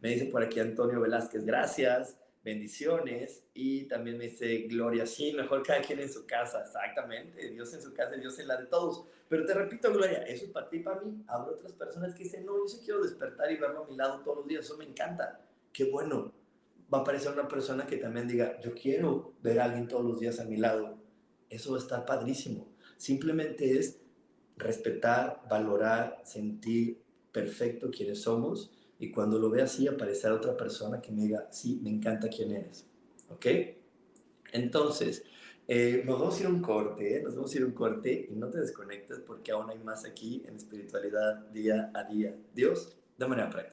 Me dice por aquí Antonio Velázquez, gracias bendiciones. Y también me dice Gloria, sí, mejor cada quien en su casa, exactamente, Dios en su casa, Dios en la de todos. Pero te repito, Gloria, eso es para ti, para mí. Habrá otras personas que dicen, no, yo sí quiero despertar y verlo a mi lado todos los días, eso me encanta. Qué bueno. Va a aparecer una persona que también diga, yo quiero ver a alguien todos los días a mi lado. Eso está padrísimo. Simplemente es respetar, valorar, sentir perfecto quienes somos y cuando lo ve así aparecerá otra persona que me diga, sí, me encanta quién eres. ¿Ok? Entonces, eh, nos vamos a ir un corte, ¿eh? nos vamos a ir un corte y no te desconectes porque aún hay más aquí en espiritualidad día a día. Dios, de manera práctica.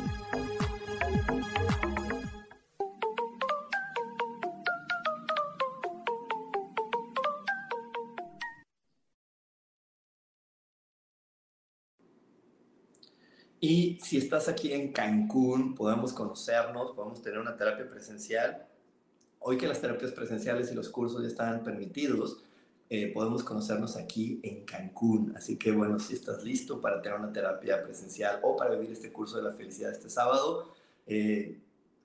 Si estás aquí en Cancún, podemos conocernos, podemos tener una terapia presencial. Hoy que las terapias presenciales y los cursos ya están permitidos, eh, podemos conocernos aquí en Cancún. Así que bueno, si estás listo para tener una terapia presencial o para vivir este curso de la felicidad este sábado, eh,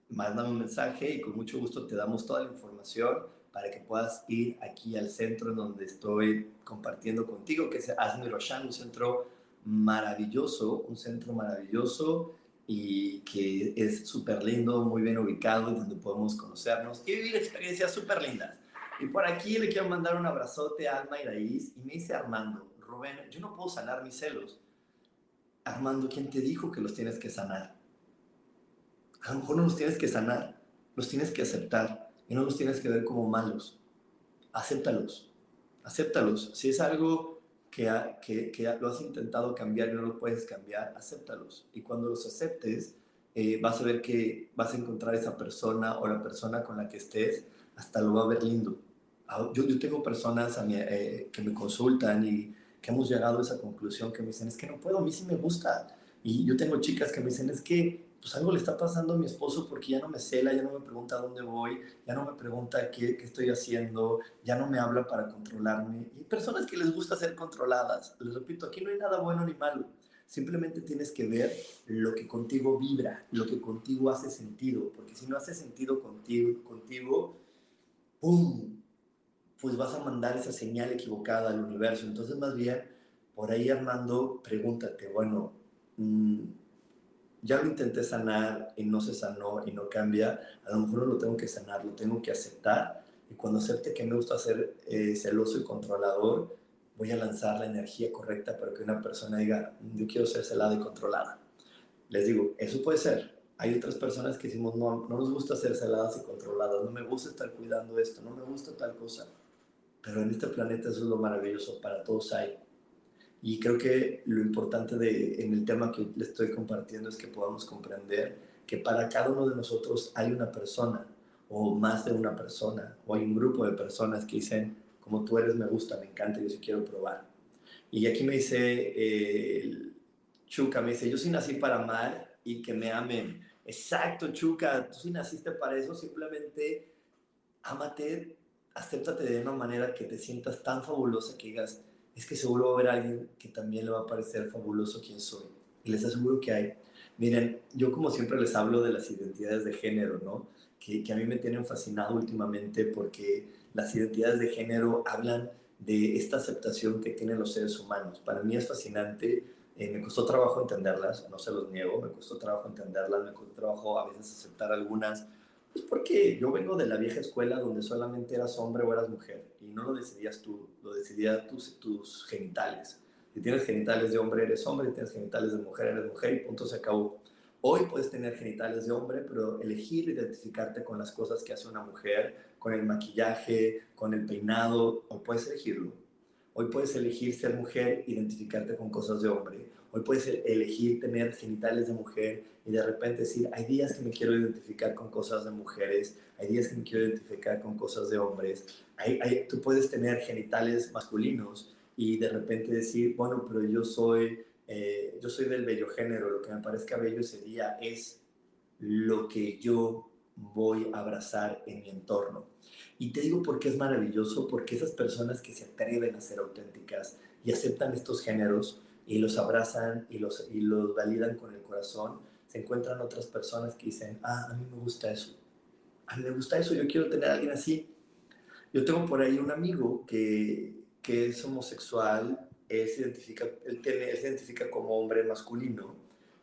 mándame un mensaje y con mucho gusto te damos toda la información para que puedas ir aquí al centro en donde estoy compartiendo contigo, que es Asmi Roshan, un centro maravilloso, un centro maravilloso y que es súper lindo, muy bien ubicado, donde podemos conocernos y vivir experiencias súper lindas. Y por aquí le quiero mandar un abrazote a Alma Iraíz y me dice Armando, Rubén, yo no puedo sanar mis celos. Armando, ¿quién te dijo que los tienes que sanar? A lo mejor no los tienes que sanar, los tienes que aceptar y no los tienes que ver como malos. Acéptalos, acéptalos. Si es algo que, que, lo has intentado cambiar y no lo puedes cambiar, acéptalos. Y cuando los aceptes, eh, vas a ver que vas a encontrar esa persona o la persona con la que estés, hasta lo va a ver lindo. Ah, yo, yo tengo personas a mí, eh, que me consultan y que hemos llegado a esa conclusión que me dicen, es que no puedo, a mí sí me gusta. Y yo tengo chicas que me dicen, es que pues algo le está pasando a mi esposo porque ya no me cela, ya no me pregunta dónde voy, ya no me pregunta qué, qué estoy haciendo, ya no me habla para controlarme. Y personas que les gusta ser controladas. Les repito, aquí no hay nada bueno ni malo. Simplemente tienes que ver lo que contigo vibra, lo que contigo hace sentido, porque si no hace sentido contigo, contigo ¡pum! Pues vas a mandar esa señal equivocada al universo. Entonces, más bien, por ahí Armando, pregúntate, bueno, mmm, ya lo intenté sanar y no se sanó y no cambia, a lo mejor no lo tengo que sanar, lo tengo que aceptar. Y cuando acepte que me gusta ser eh, celoso y controlador, voy a lanzar la energía correcta para que una persona diga, yo quiero ser celada y controlada. Les digo, eso puede ser. Hay otras personas que decimos, no, no nos gusta ser celadas y controladas, no me gusta estar cuidando esto, no me gusta tal cosa. Pero en este planeta eso es lo maravilloso, para todos hay. Y creo que lo importante de, en el tema que le estoy compartiendo es que podamos comprender que para cada uno de nosotros hay una persona o más de una persona o hay un grupo de personas que dicen, como tú eres, me gusta, me encanta, yo sí quiero probar. Y aquí me dice eh, Chuca, me dice, yo sí nací para amar y que me amen. Exacto, Chuca, tú sí naciste para eso, simplemente ámate, acéptate de una manera que te sientas tan fabulosa que digas, es que seguro va a haber alguien que también le va a parecer fabuloso quien soy. Y les aseguro que hay. Miren, yo como siempre les hablo de las identidades de género, ¿no? Que, que a mí me tienen fascinado últimamente porque las identidades de género hablan de esta aceptación que tienen los seres humanos. Para mí es fascinante, eh, me costó trabajo entenderlas, no se los niego, me costó trabajo entenderlas, me costó trabajo a veces aceptar algunas, pues porque yo vengo de la vieja escuela donde solamente eras hombre o eras mujer y no lo decidías tú, lo decidían tus, tus genitales. Si tienes genitales de hombre, eres hombre, si tienes genitales de mujer, eres mujer y punto se acabó. Hoy puedes tener genitales de hombre, pero elegir identificarte con las cosas que hace una mujer, con el maquillaje, con el peinado, o puedes elegirlo. Hoy puedes elegir ser mujer, identificarte con cosas de hombre. Hoy puedes elegir tener genitales de mujer y de repente decir, hay días que me quiero identificar con cosas de mujeres, hay días que me quiero identificar con cosas de hombres. Hay, hay, tú puedes tener genitales masculinos y de repente decir, bueno, pero yo soy, eh, yo soy del bello género, lo que me parezca bello ese día es lo que yo voy a abrazar en mi entorno. Y te digo por qué es maravilloso, porque esas personas que se atreven a ser auténticas y aceptan estos géneros y los abrazan y los, y los validan con el corazón, se encuentran otras personas que dicen, ah, a mí me gusta eso, a mí me gusta eso, yo quiero tener a alguien así. Yo tengo por ahí un amigo que, que es homosexual, él se, identifica, él, tiene, él se identifica como hombre masculino,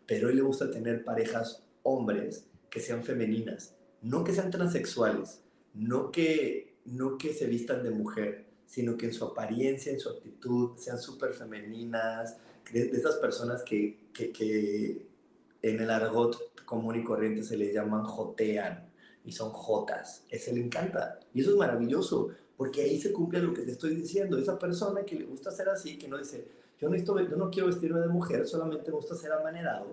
pero él le gusta tener parejas hombres que sean femeninas, no que sean transexuales, no que, no que se vistan de mujer, sino que en su apariencia, en su actitud, sean súper femeninas, de, esas personas que, que, que, en el argot común y corriente se les llaman jotean y son jotas. Eso le encanta. Y eso es maravilloso, porque ahí se cumple lo que te estoy diciendo. Esa persona que le gusta ser así, que no dice, yo no, yo no quiero vestirme de mujer, solamente me gusta ser amanerado,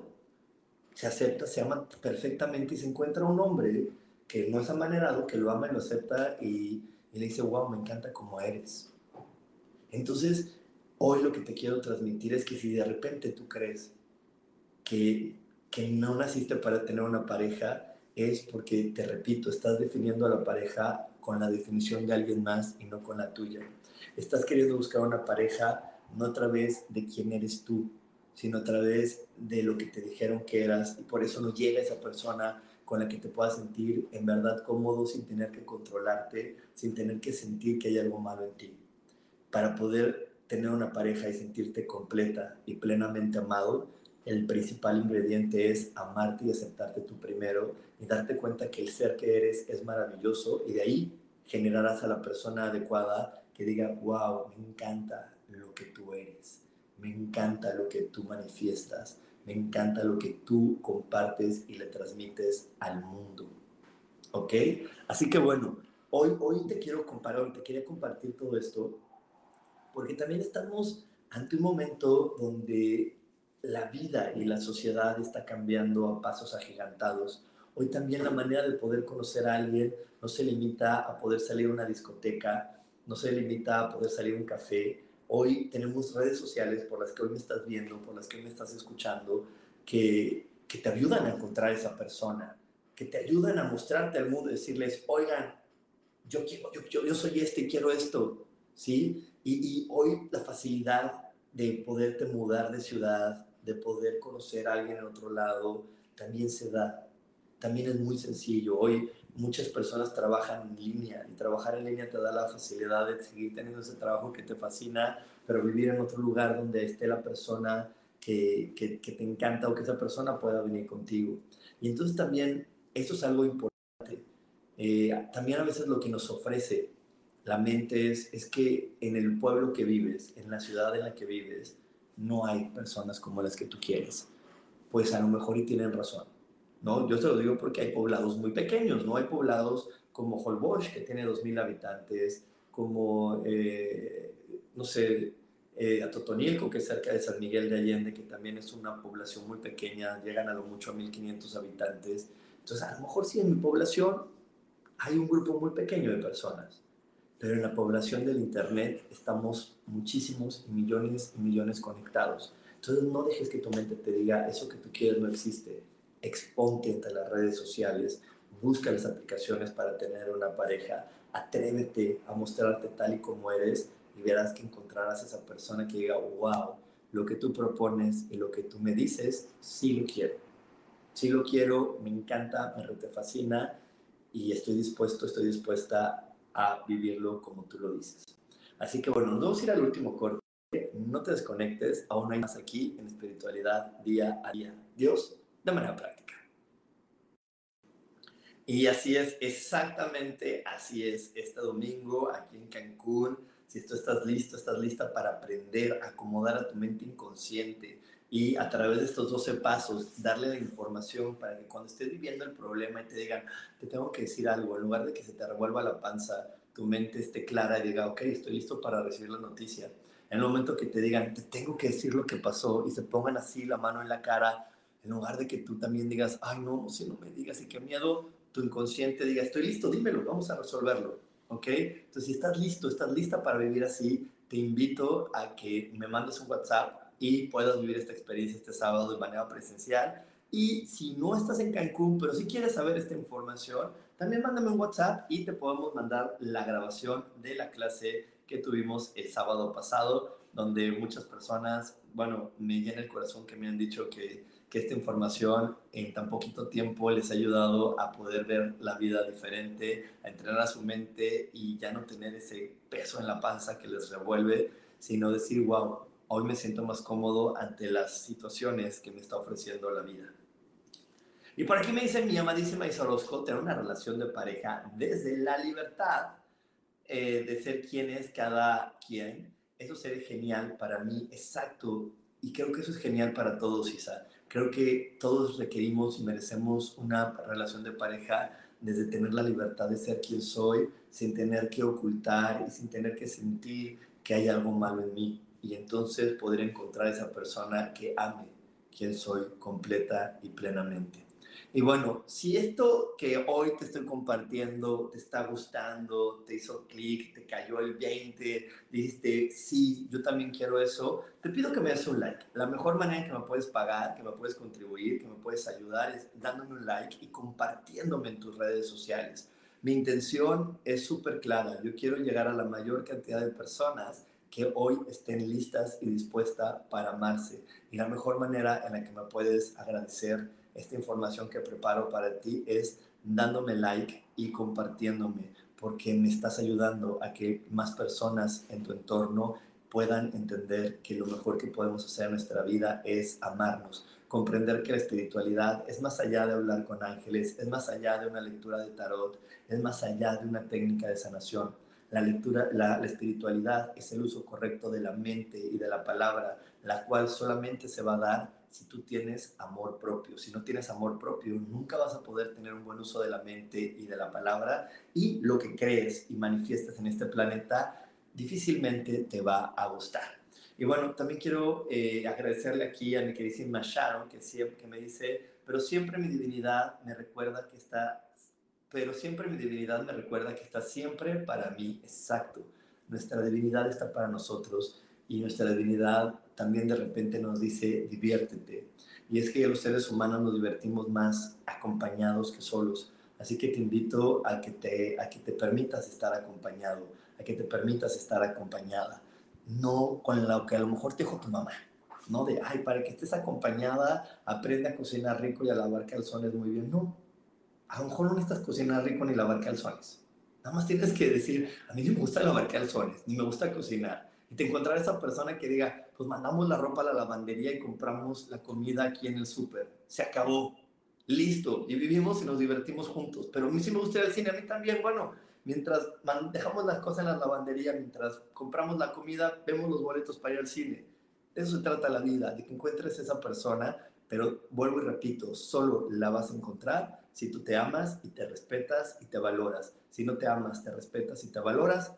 se acepta, se ama perfectamente y se encuentra un hombre que no es amanerado, que lo ama y lo acepta y, y le dice, wow, me encanta como eres. Entonces, hoy lo que te quiero transmitir es que si de repente tú crees que, que no naciste para tener una pareja, es porque, te repito, estás definiendo a la pareja con la definición de alguien más y no con la tuya. Estás queriendo buscar una pareja no a través de quién eres tú, sino a través de lo que te dijeron que eras y por eso no llega esa persona con la que te puedas sentir en verdad cómodo sin tener que controlarte, sin tener que sentir que hay algo malo en ti. Para poder tener una pareja y sentirte completa y plenamente amado, el principal ingrediente es amarte y aceptarte tú primero y darte cuenta que el ser que eres es maravilloso y de ahí generarás a la persona adecuada que diga, wow, me encanta lo que tú eres, me encanta lo que tú manifiestas, me encanta lo que tú compartes y le transmites al mundo. ¿Ok? Así que bueno, hoy, hoy te quiero comparar, te quería compartir todo esto, porque también estamos ante un momento donde la vida y la sociedad está cambiando a pasos agigantados. Hoy también la manera de poder conocer a alguien no se limita a poder salir a una discoteca, no se limita a poder salir a un café, Hoy tenemos redes sociales por las que hoy me estás viendo, por las que hoy me estás escuchando, que, que te ayudan a encontrar esa persona, que te ayudan a mostrarte al mundo decirles, oigan, yo, quiero, yo, yo, soy este y quiero esto, ¿sí? Y, y hoy la facilidad de poderte mudar de ciudad de poder conocer a alguien en otro lado también se da. También es muy sencillo. Hoy muchas personas trabajan en línea y trabajar en línea te da la facilidad de seguir teniendo ese trabajo que te fascina, pero vivir en otro lugar donde esté la persona que, que, te encanta o que esa persona pueda venir contigo. Y entonces también eso es algo importante. Eh, también a veces lo que nos ofrece la mente es, es que en el pueblo que vives, en la ciudad en la que vives, no hay personas como las que tú quieres. Pues a lo mejor y tienen razón. ¿no? Yo te lo digo porque hay poblados muy pequeños, ¿no? Hay poblados como Holbox, que tiene 2.000 habitantes, como, eh, no sé, eh, que es cerca de San Miguel de Allende, que también es una población muy pequeña, llegan a lo mucho a 1.500 habitantes. Entonces, a lo mejor sí en mi población hay un grupo muy pequeño de personas, pero en la población del Internet estamos muchísimos y millones y millones conectados. Entonces, no dejes que tu mente te diga, eso que tú quieres no existe exponte entre las redes sociales, busca las aplicaciones para tener una pareja, atrévete a mostrarte tal y como eres y verás que encontrarás esa persona que diga, wow, lo que tú propones y lo que tú me dices, sí lo quiero. Sí lo quiero, me encanta, me fascina y estoy dispuesto, estoy dispuesta a vivirlo como tú lo dices. Así que bueno, nos vamos a ir al último corte. No te desconectes, aún hay más aquí en espiritualidad día a día. Dios de manera práctica. Y así es, exactamente así es, este domingo aquí en Cancún, si tú estás listo, estás lista para aprender a acomodar a tu mente inconsciente y a través de estos 12 pasos darle la información para que cuando estés viviendo el problema y te digan, te tengo que decir algo, en lugar de que se te revuelva la panza, tu mente esté clara y diga, ok, estoy listo para recibir la noticia. En el momento que te digan, te tengo que decir lo que pasó y se pongan así la mano en la cara, en lugar de que tú también digas, ay, no, si no me digas y qué miedo, tu inconsciente diga, estoy listo, dímelo, vamos a resolverlo, ¿ok? Entonces, si estás listo, estás lista para vivir así, te invito a que me mandes un WhatsApp y puedas vivir esta experiencia este sábado de manera presencial. Y si no estás en Cancún, pero si quieres saber esta información, también mándame un WhatsApp y te podemos mandar la grabación de la clase que tuvimos el sábado pasado, donde muchas personas, bueno, me llena el corazón que me han dicho que que esta información en tan poquito tiempo les ha ayudado a poder ver la vida diferente, a entrenar a su mente y ya no tener ese peso en la panza que les revuelve, sino decir, wow, hoy me siento más cómodo ante las situaciones que me está ofreciendo la vida. Y por aquí me dice mi amadísima Isa Orozco, tener una relación de pareja desde la libertad eh, de ser quien es cada quien. Eso sería genial para mí, exacto. Y creo que eso es genial para todos, Isa Creo que todos requerimos y merecemos una relación de pareja desde tener la libertad de ser quien soy, sin tener que ocultar y sin tener que sentir que hay algo malo en mí. Y entonces poder encontrar esa persona que ame quien soy completa y plenamente. Y bueno, si esto que hoy te estoy compartiendo te está gustando, te hizo clic, te cayó el 20, dijiste, sí, yo también quiero eso, te pido que me des un like. La mejor manera que me puedes pagar, que me puedes contribuir, que me puedes ayudar es dándome un like y compartiéndome en tus redes sociales. Mi intención es súper clara. Yo quiero llegar a la mayor cantidad de personas que hoy estén listas y dispuestas para amarse. Y la mejor manera en la que me puedes agradecer esta información que preparo para ti es dándome like y compartiéndome, porque me estás ayudando a que más personas en tu entorno puedan entender que lo mejor que podemos hacer en nuestra vida es amarnos, comprender que la espiritualidad es más allá de hablar con ángeles, es más allá de una lectura de tarot, es más allá de una técnica de sanación. La lectura, la, la espiritualidad es el uso correcto de la mente y de la palabra, la cual solamente se va a dar si tú tienes amor propio. Si no tienes amor propio, nunca vas a poder tener un buen uso de la mente y de la palabra y lo que crees y manifiestas en este planeta difícilmente te va a gustar. Y bueno, también quiero eh, agradecerle aquí a mi queridísima Sharon, que siempre que me dice, pero siempre mi divinidad me recuerda que está, pero siempre mi divinidad me recuerda que está siempre para mí, exacto. Nuestra divinidad está para nosotros y nuestra divinidad también de repente nos dice, diviértete. Y es que los seres humanos nos divertimos más acompañados que solos. Así que te invito a que te, a que te permitas estar acompañado, a que te permitas estar acompañada. No con lo que a lo mejor te dijo tu mamá, ¿no? De, ay, para que estés acompañada, aprende a cocinar rico y a lavar calzones muy bien. No, a lo mejor no necesitas cocinar rico ni lavar calzones. Nada más tienes que decir, a mí no me gusta lavar calzones, ni me gusta cocinar. Y te encontrarás esa persona que diga, pues mandamos la ropa a la lavandería y compramos la comida aquí en el súper. Se acabó. Listo. Y vivimos y nos divertimos juntos. Pero a mí sí me gusta ir al cine, a mí también. Bueno, mientras dejamos las cosas en la lavandería, mientras compramos la comida, vemos los boletos para ir al cine. De eso se trata la vida, de que encuentres esa persona, pero vuelvo y repito, solo la vas a encontrar si tú te amas y te respetas y te valoras. Si no te amas, te respetas y te valoras,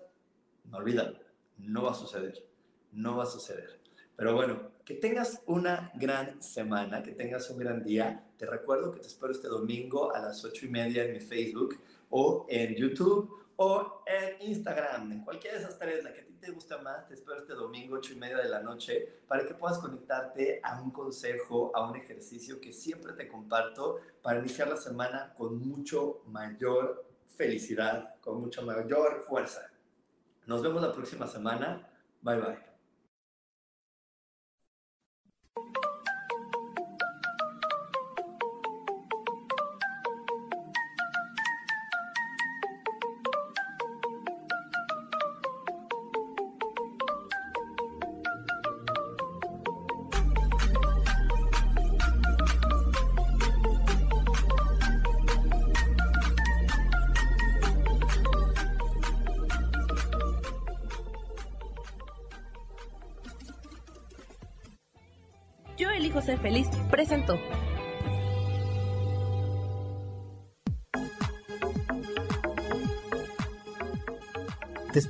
no olvídalo, no va a suceder, no va a suceder. Pero bueno, que tengas una gran semana, que tengas un gran día. Te recuerdo que te espero este domingo a las ocho y media en mi Facebook o en YouTube o en Instagram, en cualquiera de esas tres, la que ti te gusta más, te espero este domingo, ocho y media de la noche, para que puedas conectarte a un consejo, a un ejercicio que siempre te comparto para iniciar la semana con mucho mayor felicidad, con mucha mayor fuerza. Nos vemos la próxima semana. Bye bye.